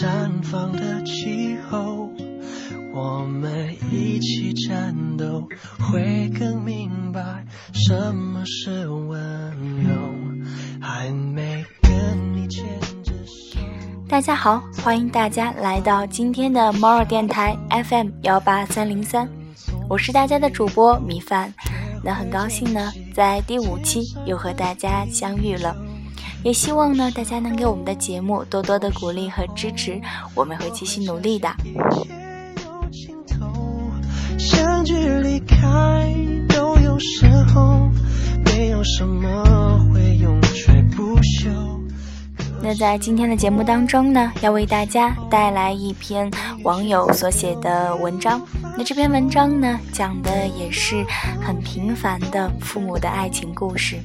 绽放的气候。我们一起战斗，会更明白什么是温柔。还没跟你牵着手。大家好，欢迎大家来到今天的猫耳电台 FM 幺八三零三，我是大家的主播米饭。那很高兴呢，在第五期又和大家相遇了，也希望呢大家能给我们的节目多多的鼓励和支持，我们会继续努力的。相聚离开都有时候，没有什么那在今天的节目当中呢，要为大家带来一篇网友所写的文章。那这篇文章呢，讲的也是很平凡的父母的爱情故事。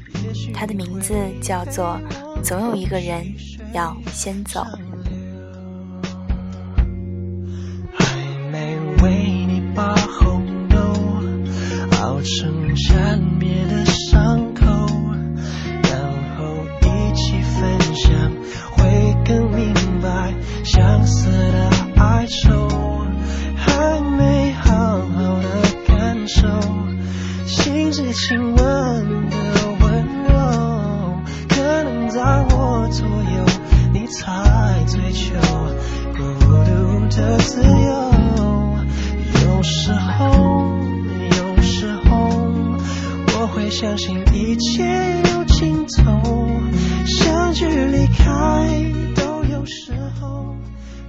它的名字叫做《总有一个人要先走》。还没为你把红豆熬成自由。有时候，有时候，我会相信一切有尽头，相聚离开都有时候，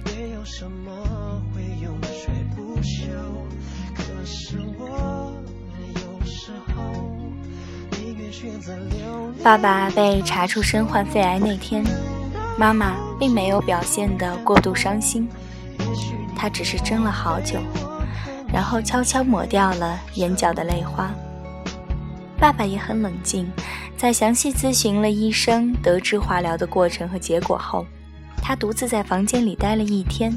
没有什么会永垂不朽。可是我有时候宁愿选择流爸爸被查出身患肺癌那天，妈妈并没有表现得过度伤心，他只是怔了好久。然后悄悄抹掉了眼角的泪花。爸爸也很冷静，在详细咨询了医生，得知化疗的过程和结果后，他独自在房间里待了一天。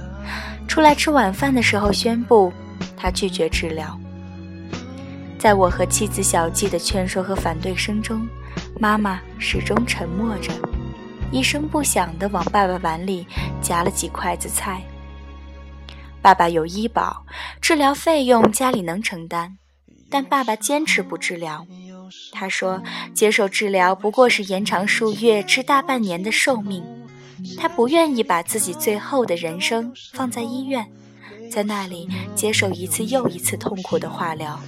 出来吃晚饭的时候，宣布他拒绝治疗。在我和妻子小季的劝说和反对声中，妈妈始终沉默着，一声不响地往爸爸碗里夹了几筷子菜。爸爸有医保，治疗费用家里能承担，但爸爸坚持不治疗。他说，接受治疗不过是延长数月至大半年的寿命，他不愿意把自己最后的人生放在医院，在那里接受一次又一次痛苦的化疗。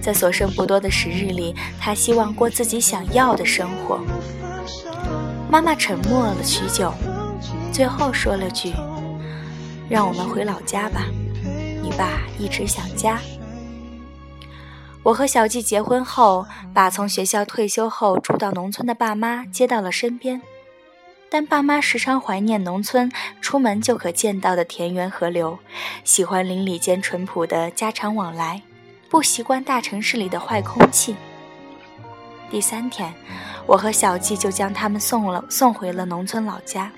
在所剩不多的时日里，他希望过自己想要的生活。妈妈沉默了许久，最后说了句。让我们回老家吧，你爸一直想家。我和小季结婚后，把从学校退休后住到农村的爸妈接到了身边，但爸妈时常怀念农村出门就可见到的田园河流，喜欢邻里间淳朴的家常往来，不习惯大城市里的坏空气。第三天，我和小季就将他们送了送回了农村老家。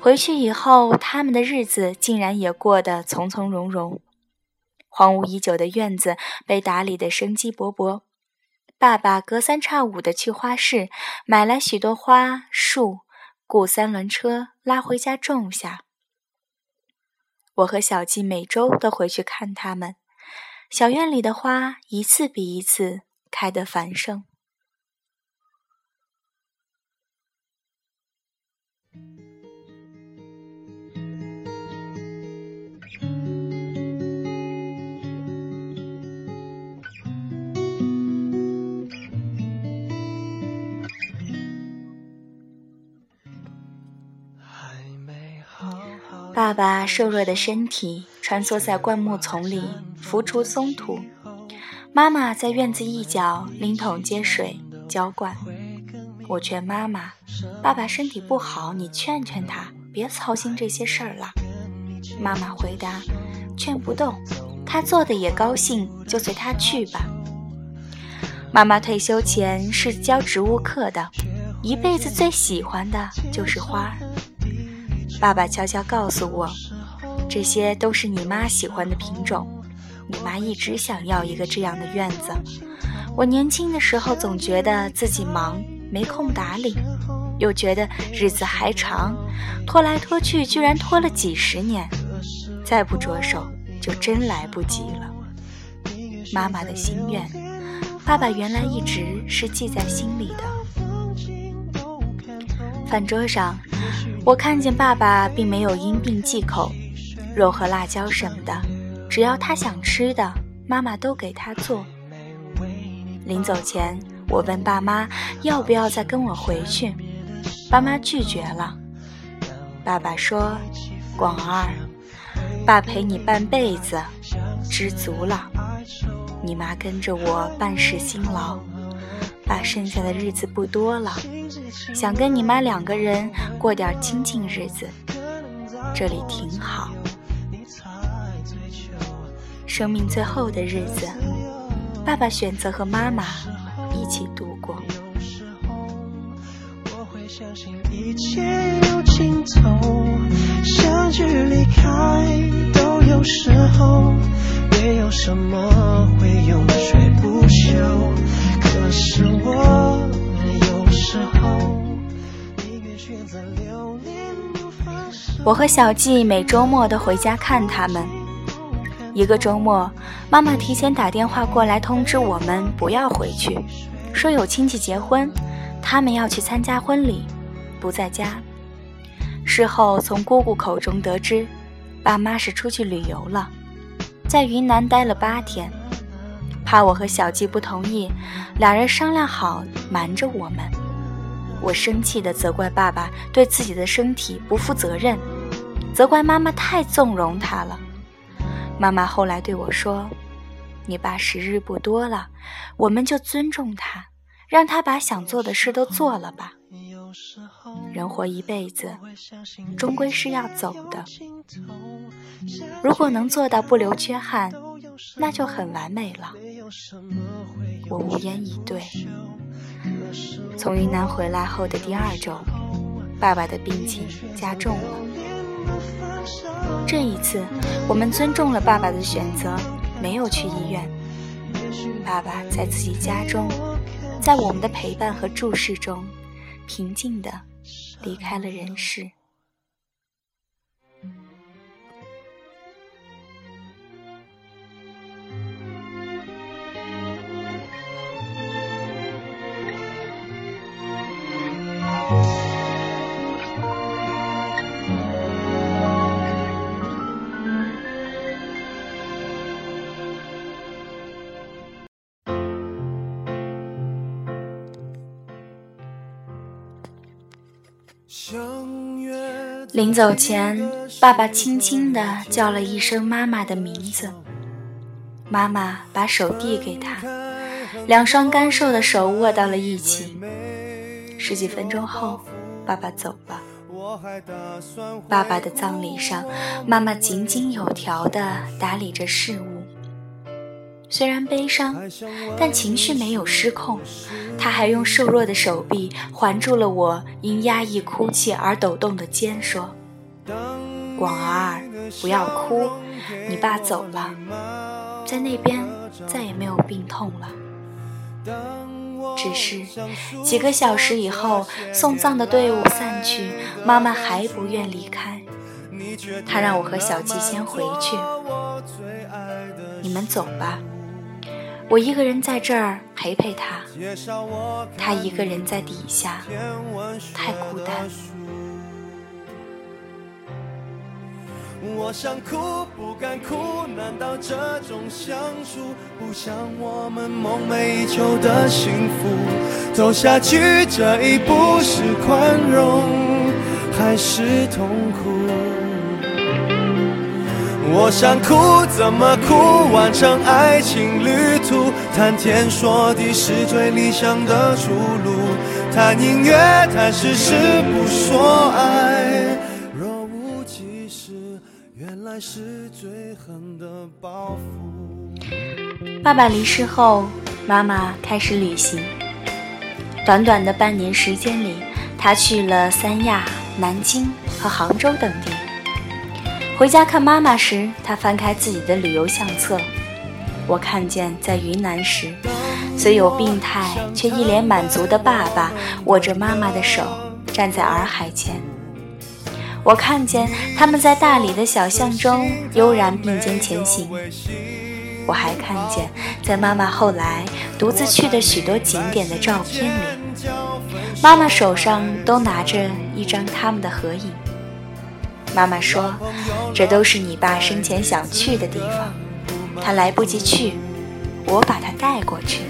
回去以后，他们的日子竟然也过得从从容容。荒芜已久的院子被打理得生机勃勃。爸爸隔三差五地去花市买来许多花树，雇三轮车拉回家种下。我和小季每周都回去看他们。小院里的花一次比一次开得繁盛。爸爸瘦弱的身体穿梭在灌木丛里浮出松土，妈妈在院子一角拎桶接水浇灌。我劝妈妈：“爸爸身体不好，你劝劝他，别操心这些事儿了。”妈妈回答：“劝不动，他做的也高兴，就随他去吧。”妈妈退休前是教植物课的，一辈子最喜欢的就是花儿。爸爸悄悄告诉我，这些都是你妈喜欢的品种。你妈一直想要一个这样的院子。我年轻的时候总觉得自己忙，没空打理，又觉得日子还长，拖来拖去居然拖了几十年，再不着手就真来不及了。妈妈的心愿，爸爸原来一直是记在心里的。饭桌上，我看见爸爸并没有因病忌口，肉和辣椒什么的，只要他想吃的，妈妈都给他做。临走前，我问爸妈要不要再跟我回去，爸妈拒绝了。爸爸说：“广儿，爸陪你半辈子，知足了。你妈跟着我办事辛劳，爸剩下的日子不多了，想跟你妈两个人过点清静日子，这里挺好。生命最后的日子。”爸爸选择和妈妈一起度过。没有什么会永垂不朽，可是我们有时候宁愿选择留我和小季每周末都回家看他们。一个周末，妈妈提前打电话过来通知我们不要回去，说有亲戚结婚，他们要去参加婚礼，不在家。事后从姑姑口中得知，爸妈是出去旅游了，在云南待了八天，怕我和小季不同意，俩人商量好瞒着我们。我生气地责怪爸爸对自己的身体不负责任，责怪妈妈太纵容他了。妈妈后来对我说：“你爸时日不多了，我们就尊重他，让他把想做的事都做了吧。人活一辈子，终归是要走的。如果能做到不留缺憾，那就很完美了。”我无言以对。从云南回来后的第二周，爸爸的病情加重了。这一次，我们尊重了爸爸的选择，没有去医院。爸爸在自己家中，在我们的陪伴和注视中，平静地离开了人世。临走前，爸爸轻轻地叫了一声妈妈的名字。妈妈把手递给他，两双干瘦的手握到了一起。十几分钟后，爸爸走了。爸爸的葬礼上，妈妈井井有条地打理着事务。虽然悲伤，但情绪没有失控。他还用瘦弱的手臂环住了我因压抑哭泣而抖动的肩，说：“广儿，不要哭，你爸走了，在那边再也没有病痛了。只是几个小时以后，送葬的队伍散去，妈妈还不愿离开。他让我和小季先回去，你们走吧。”我一个人在这儿陪陪他，他一个人在底下，太孤单。我想哭不敢哭，难道这种相处不像我们梦寐以求的幸福？走下去这一步是宽容还是痛苦？我想哭，怎么哭？完成爱情旅途，谈天说地是最理想的出路。谈音乐，谈事，不说爱。若无其事，原来是最狠的报复。爸爸离世后，妈妈开始旅行。短短的半年时间里，她去了三亚、南京和杭州等地。回家看妈妈时，他翻开自己的旅游相册。我看见在云南时，虽有病态却一脸满足的爸爸握着妈妈的手站在洱海前。我看见他们在大理的小巷中悠然并肩前行。我还看见在妈妈后来独自去的许多景点的照片里，妈妈手上都拿着一张他们的合影。妈妈说：“这都是你爸生前想去的地方，他来不及去，我把他带过去。”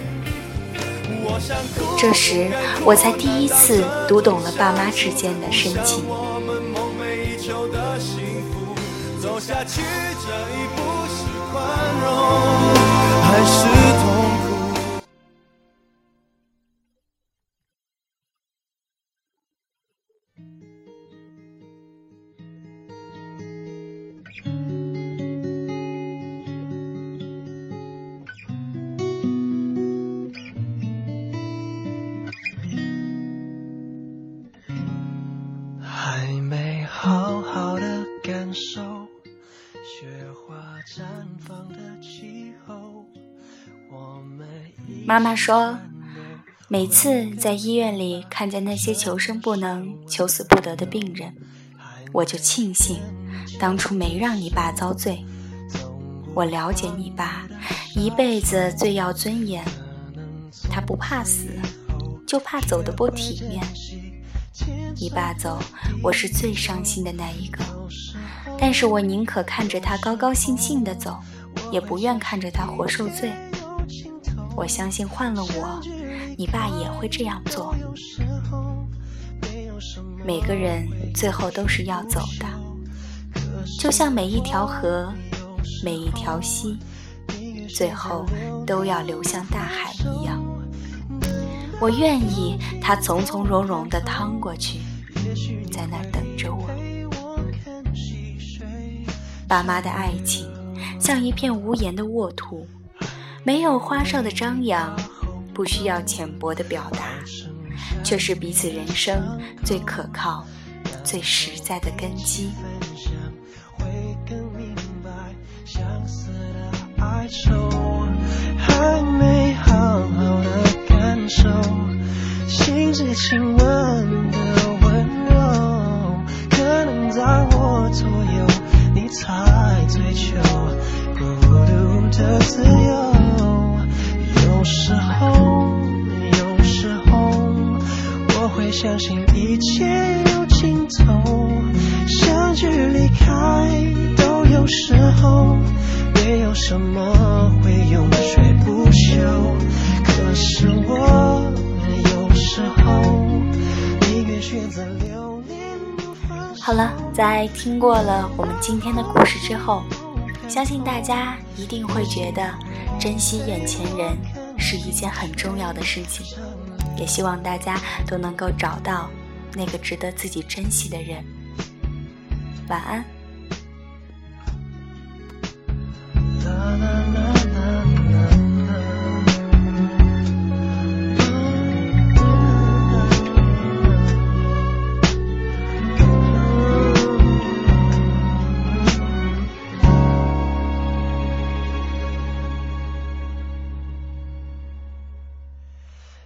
这时，我才第一次读懂了爸妈之间的深情。走下去这一步是宽容还是痛妈妈说：“每次在医院里看见那些求生不能、求死不得的病人，我就庆幸当初没让你爸遭罪。我了解你爸，一辈子最要尊严，他不怕死，就怕走的不体面。你爸走，我是最伤心的那一个。但是我宁可看着他高高兴兴的走，也不愿看着他活受罪。”我相信换了我，你爸也会这样做。每个人最后都是要走的，就像每一条河、每一条溪，最后都要流向大海一样。我愿意他从从容容地趟过去，在那儿等着我。爸妈的爱情像一片无言的沃土。没有花哨的张扬，不需要浅薄的表达，却是彼此人生最可靠、最实在的根基。还没好好的感受，心之亲吻的温柔，可能在我左右，你才追求孤独的自由。有时候，有时候，我会相信一切有尽头，相聚离开都有时候，没有什么会永垂不朽。可是我有时候宁愿选择留恋。好了，在听过了我们今天的故事之后，相信大家一定会觉得珍惜眼前人。是一件很重要的事情，也希望大家都能够找到那个值得自己珍惜的人。晚安。